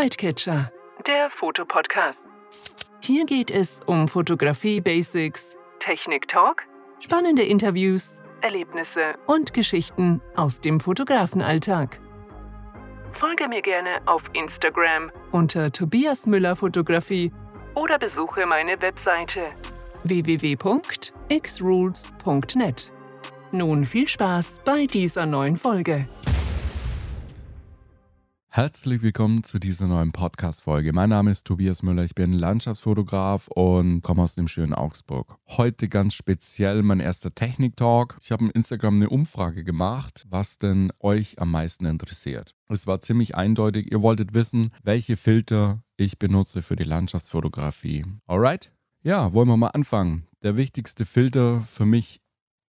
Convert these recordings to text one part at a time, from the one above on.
Lightcatcher, der Fotopodcast. Hier geht es um Fotografie-Basics, Technik-Talk, spannende Interviews, Erlebnisse und Geschichten aus dem Fotografenalltag. Folge mir gerne auf Instagram unter Tobias Müller Fotografie oder besuche meine Webseite www.xrules.net. Nun viel Spaß bei dieser neuen Folge. Herzlich willkommen zu dieser neuen Podcast-Folge. Mein Name ist Tobias Müller, ich bin Landschaftsfotograf und komme aus dem schönen Augsburg. Heute ganz speziell mein erster Technik-Talk. Ich habe in Instagram eine Umfrage gemacht, was denn euch am meisten interessiert. Es war ziemlich eindeutig, ihr wolltet wissen, welche Filter ich benutze für die Landschaftsfotografie. Alright? Ja, wollen wir mal anfangen. Der wichtigste Filter für mich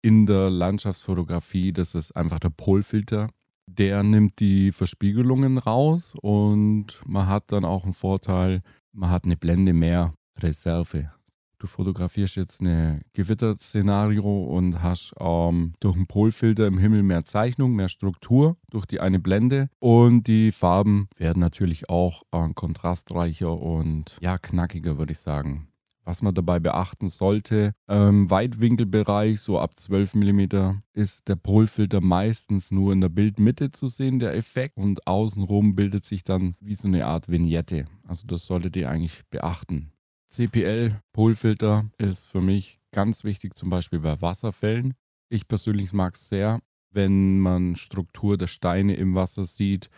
in der Landschaftsfotografie, das ist einfach der Polfilter. Der nimmt die Verspiegelungen raus und man hat dann auch einen Vorteil, man hat eine Blende mehr Reserve. Du fotografierst jetzt ein Gewitterszenario und hast ähm, durch einen Polfilter im Himmel mehr Zeichnung, mehr Struktur durch die eine Blende und die Farben werden natürlich auch äh, kontrastreicher und ja knackiger, würde ich sagen was man dabei beachten sollte. Im Weitwinkelbereich, so ab 12 mm, ist der Polfilter meistens nur in der Bildmitte zu sehen, der Effekt. Und außenrum bildet sich dann wie so eine Art Vignette. Also das solltet ihr eigentlich beachten. CPL-Polfilter ist für mich ganz wichtig, zum Beispiel bei Wasserfällen. Ich persönlich mag es sehr, wenn man Struktur der Steine im Wasser sieht,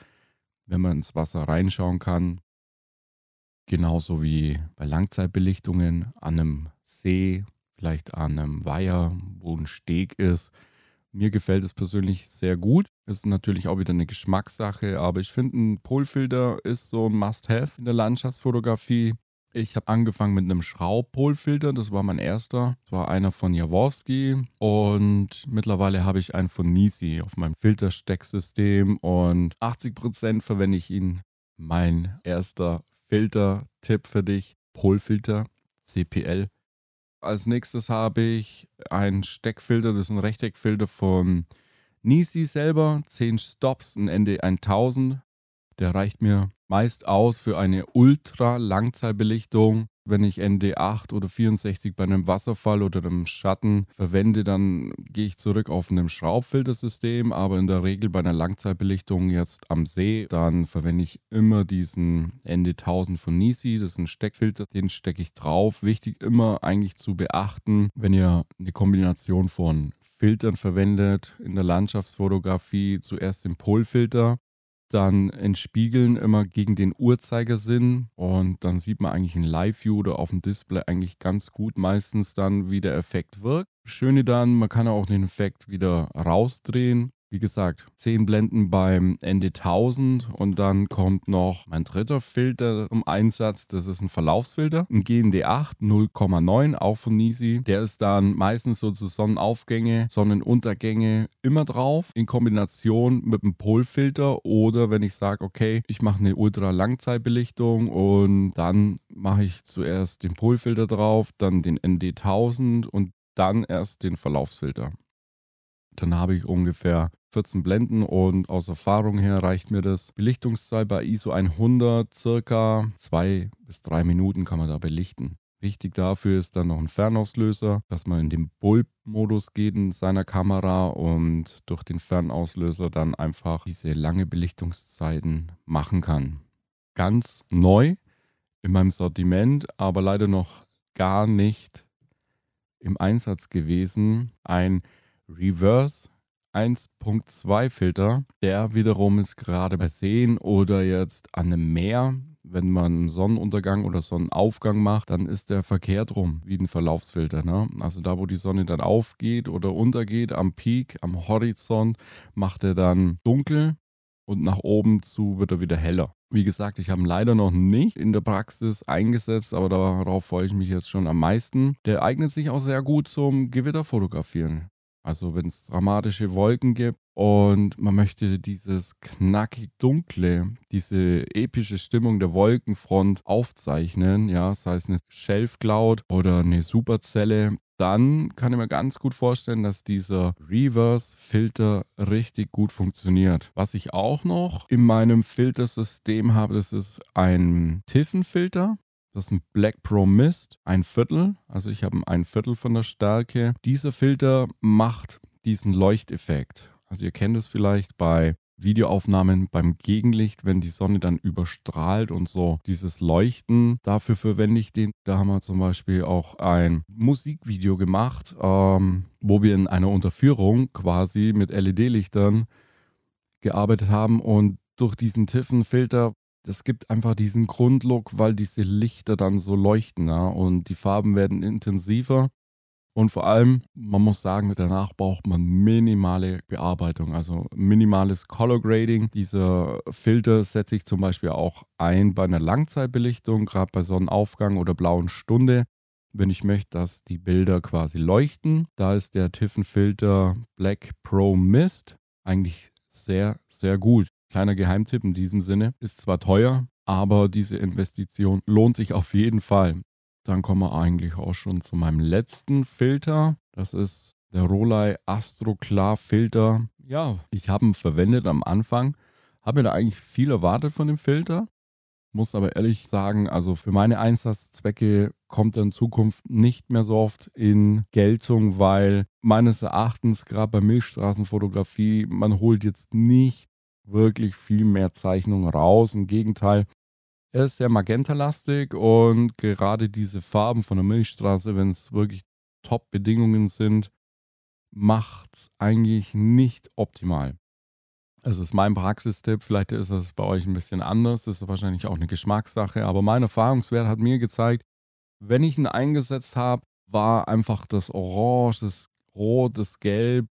wenn man ins Wasser reinschauen kann. Genauso wie bei Langzeitbelichtungen an einem See, vielleicht an einem Weiher, wo ein Steg ist. Mir gefällt es persönlich sehr gut. Ist natürlich auch wieder eine Geschmackssache, aber ich finde, ein Polfilter ist so ein Must-Have in der Landschaftsfotografie. Ich habe angefangen mit einem Schraubpolfilter, das war mein erster. Das war einer von Jaworski und mittlerweile habe ich einen von Nisi auf meinem Filterstecksystem und 80% verwende ich ihn. Mein erster Filter-Tipp für dich: Polfilter, CPL. Als nächstes habe ich einen Steckfilter, das ist ein Rechteckfilter von Nisi selber, 10 Stops, ein Ende 1000. Der reicht mir meist aus für eine Ultra-Langzeitbelichtung wenn ich ND8 oder 64 bei einem Wasserfall oder einem Schatten verwende, dann gehe ich zurück auf einem Schraubfiltersystem, aber in der Regel bei einer Langzeitbelichtung jetzt am See, dann verwende ich immer diesen ND1000 von Nisi, das ist ein Steckfilter, den stecke ich drauf. Wichtig immer eigentlich zu beachten, wenn ihr eine Kombination von Filtern verwendet in der Landschaftsfotografie, zuerst den Polfilter, dann entspiegeln immer gegen den Uhrzeigersinn und dann sieht man eigentlich in Live-View oder auf dem Display eigentlich ganz gut meistens dann, wie der Effekt wirkt. Schöne dann, man kann auch den Effekt wieder rausdrehen wie gesagt, 10 Blenden beim Ende 1000 und dann kommt noch mein dritter Filter im Einsatz. Das ist ein Verlaufsfilter, ein GND8 0,9, auch von Nisi. Der ist dann meistens so zu Sonnenaufgänge, Sonnenuntergänge immer drauf, in Kombination mit einem Polfilter oder wenn ich sage, okay, ich mache eine Ultra-Langzeitbelichtung und dann mache ich zuerst den Polfilter drauf, dann den ND1000 und dann erst den Verlaufsfilter. Dann habe ich ungefähr 14 Blenden und aus Erfahrung her reicht mir das. Belichtungszahl bei ISO 100 circa 2 bis 3 Minuten kann man da belichten. Wichtig dafür ist dann noch ein Fernauslöser, dass man in den Bulb-Modus geht in seiner Kamera und durch den Fernauslöser dann einfach diese lange Belichtungszeiten machen kann. Ganz neu in meinem Sortiment, aber leider noch gar nicht im Einsatz gewesen, ein Reverse 1.2 Filter. Der wiederum ist gerade bei Seen oder jetzt an einem Meer. Wenn man Sonnenuntergang oder Sonnenaufgang macht, dann ist der verkehrt rum, wie ein Verlaufsfilter. Ne? Also da, wo die Sonne dann aufgeht oder untergeht, am Peak, am Horizont, macht er dann dunkel und nach oben zu wird er wieder heller. Wie gesagt, ich habe ihn leider noch nicht in der Praxis eingesetzt, aber darauf freue ich mich jetzt schon am meisten. Der eignet sich auch sehr gut zum Gewitterfotografieren. Also wenn es dramatische Wolken gibt und man möchte dieses knackig dunkle, diese epische Stimmung der Wolkenfront aufzeichnen, ja, sei es eine Shelf Cloud oder eine Superzelle, dann kann ich mir ganz gut vorstellen, dass dieser Reverse-Filter richtig gut funktioniert. Was ich auch noch in meinem Filtersystem habe, das ist ein Tiffen-Filter. Das ist ein Black Pro Mist, ein Viertel. Also ich habe ein Viertel von der Stärke. Dieser Filter macht diesen Leuchteffekt. Also ihr kennt es vielleicht bei Videoaufnahmen beim Gegenlicht, wenn die Sonne dann überstrahlt und so dieses Leuchten. Dafür verwende ich den. Da haben wir zum Beispiel auch ein Musikvideo gemacht, ähm, wo wir in einer Unterführung quasi mit LED-Lichtern gearbeitet haben und durch diesen Tiffen-Filter das gibt einfach diesen Grundlook, weil diese Lichter dann so leuchten ja, und die Farben werden intensiver. Und vor allem, man muss sagen, danach braucht man minimale Bearbeitung, also minimales Color Grading. Dieser Filter setze ich zum Beispiel auch ein bei einer Langzeitbelichtung, gerade bei Sonnenaufgang oder blauen Stunde. Wenn ich möchte, dass die Bilder quasi leuchten, da ist der Tiffen-Filter Black Pro Mist eigentlich sehr, sehr gut. Kleiner Geheimtipp in diesem Sinne. Ist zwar teuer, aber diese Investition lohnt sich auf jeden Fall. Dann kommen wir eigentlich auch schon zu meinem letzten Filter. Das ist der Rolei Astro Klar Filter. Ja, ich habe ihn verwendet am Anfang. Habe mir da eigentlich viel erwartet von dem Filter. Muss aber ehrlich sagen, also für meine Einsatzzwecke kommt er in Zukunft nicht mehr so oft in Geltung, weil meines Erachtens gerade bei Milchstraßenfotografie, man holt jetzt nicht wirklich viel mehr Zeichnungen raus. Im Gegenteil, er ist sehr magentalastig und gerade diese Farben von der Milchstraße, wenn es wirklich Top-Bedingungen sind, macht es eigentlich nicht optimal. Es ist mein Praxistipp, vielleicht ist das bei euch ein bisschen anders, das ist wahrscheinlich auch eine Geschmackssache, aber mein Erfahrungswert hat mir gezeigt, wenn ich ihn eingesetzt habe, war einfach das Orange, das Rot, das Gelb,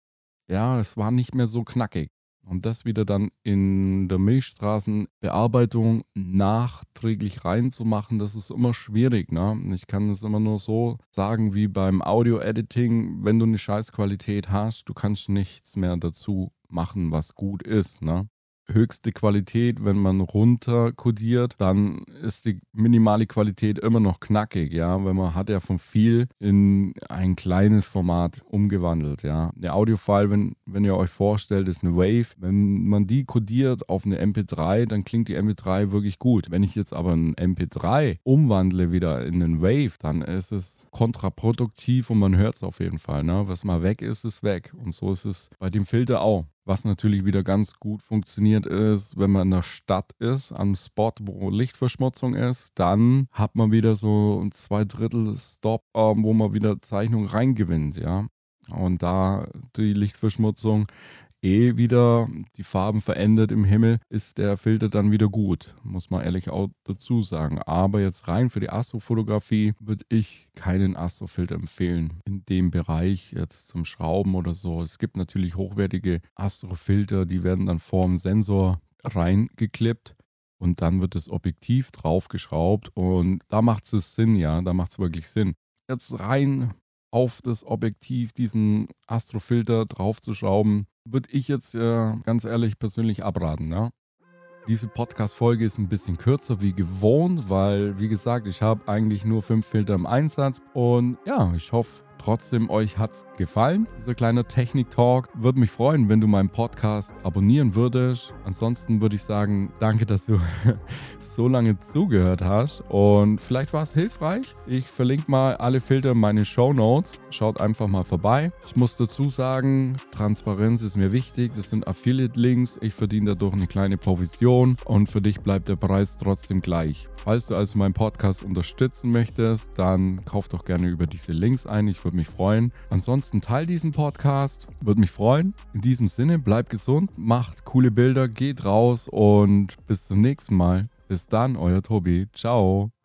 ja, es war nicht mehr so knackig. Und das wieder dann in der Milchstraßenbearbeitung nachträglich reinzumachen, das ist immer schwierig. Ne? Ich kann es immer nur so sagen wie beim Audio-Editing, wenn du eine Scheißqualität hast, du kannst nichts mehr dazu machen, was gut ist. Ne? Höchste Qualität, wenn man runter codiert, dann ist die minimale Qualität immer noch knackig, ja, weil man hat ja von viel in ein kleines Format umgewandelt, ja. Der Audiofile, wenn, wenn ihr euch vorstellt, ist eine Wave. Wenn man die codiert auf eine MP3, dann klingt die MP3 wirklich gut. Wenn ich jetzt aber ein MP3 umwandle wieder in einen Wave, dann ist es kontraproduktiv und man hört es auf jeden Fall, ne. Was mal weg ist, ist weg. Und so ist es bei dem Filter auch. Was natürlich wieder ganz gut funktioniert ist, wenn man in der Stadt ist, am Spot, wo Lichtverschmutzung ist, dann hat man wieder so ein zwei Drittel Stop, wo man wieder Zeichnung reingewinnt, ja. Und da die Lichtverschmutzung eh wieder die Farben verändert im Himmel, ist der Filter dann wieder gut, muss man ehrlich auch dazu sagen. Aber jetzt rein für die Astrofotografie würde ich keinen Astrofilter empfehlen in dem Bereich jetzt zum Schrauben oder so. Es gibt natürlich hochwertige Astrofilter, die werden dann vorm Sensor reingeklippt und dann wird das Objektiv draufgeschraubt und da macht es Sinn, ja, da macht es wirklich Sinn. Jetzt rein auf das Objektiv diesen Astrofilter draufzuschrauben, würde ich jetzt äh, ganz ehrlich persönlich abraten. Ja? Diese Podcast-Folge ist ein bisschen kürzer wie gewohnt, weil, wie gesagt, ich habe eigentlich nur fünf Filter im Einsatz. Und ja, ich hoffe, Trotzdem, euch hat es gefallen, dieser kleine Technik-Talk. Würde mich freuen, wenn du meinen Podcast abonnieren würdest. Ansonsten würde ich sagen, danke, dass du so lange zugehört hast. Und vielleicht war es hilfreich. Ich verlinke mal alle Filter in meine Show Notes. Schaut einfach mal vorbei. Ich muss dazu sagen, Transparenz ist mir wichtig. Das sind Affiliate-Links. Ich verdiene dadurch eine kleine Provision. Und für dich bleibt der Preis trotzdem gleich. Falls du also meinen Podcast unterstützen möchtest, dann kauf doch gerne über diese Links ein. Ich würde mich freuen. Ansonsten teil diesen Podcast, würde mich freuen. In diesem Sinne, bleibt gesund, macht coole Bilder, geht raus und bis zum nächsten Mal. Bis dann, euer Tobi. Ciao.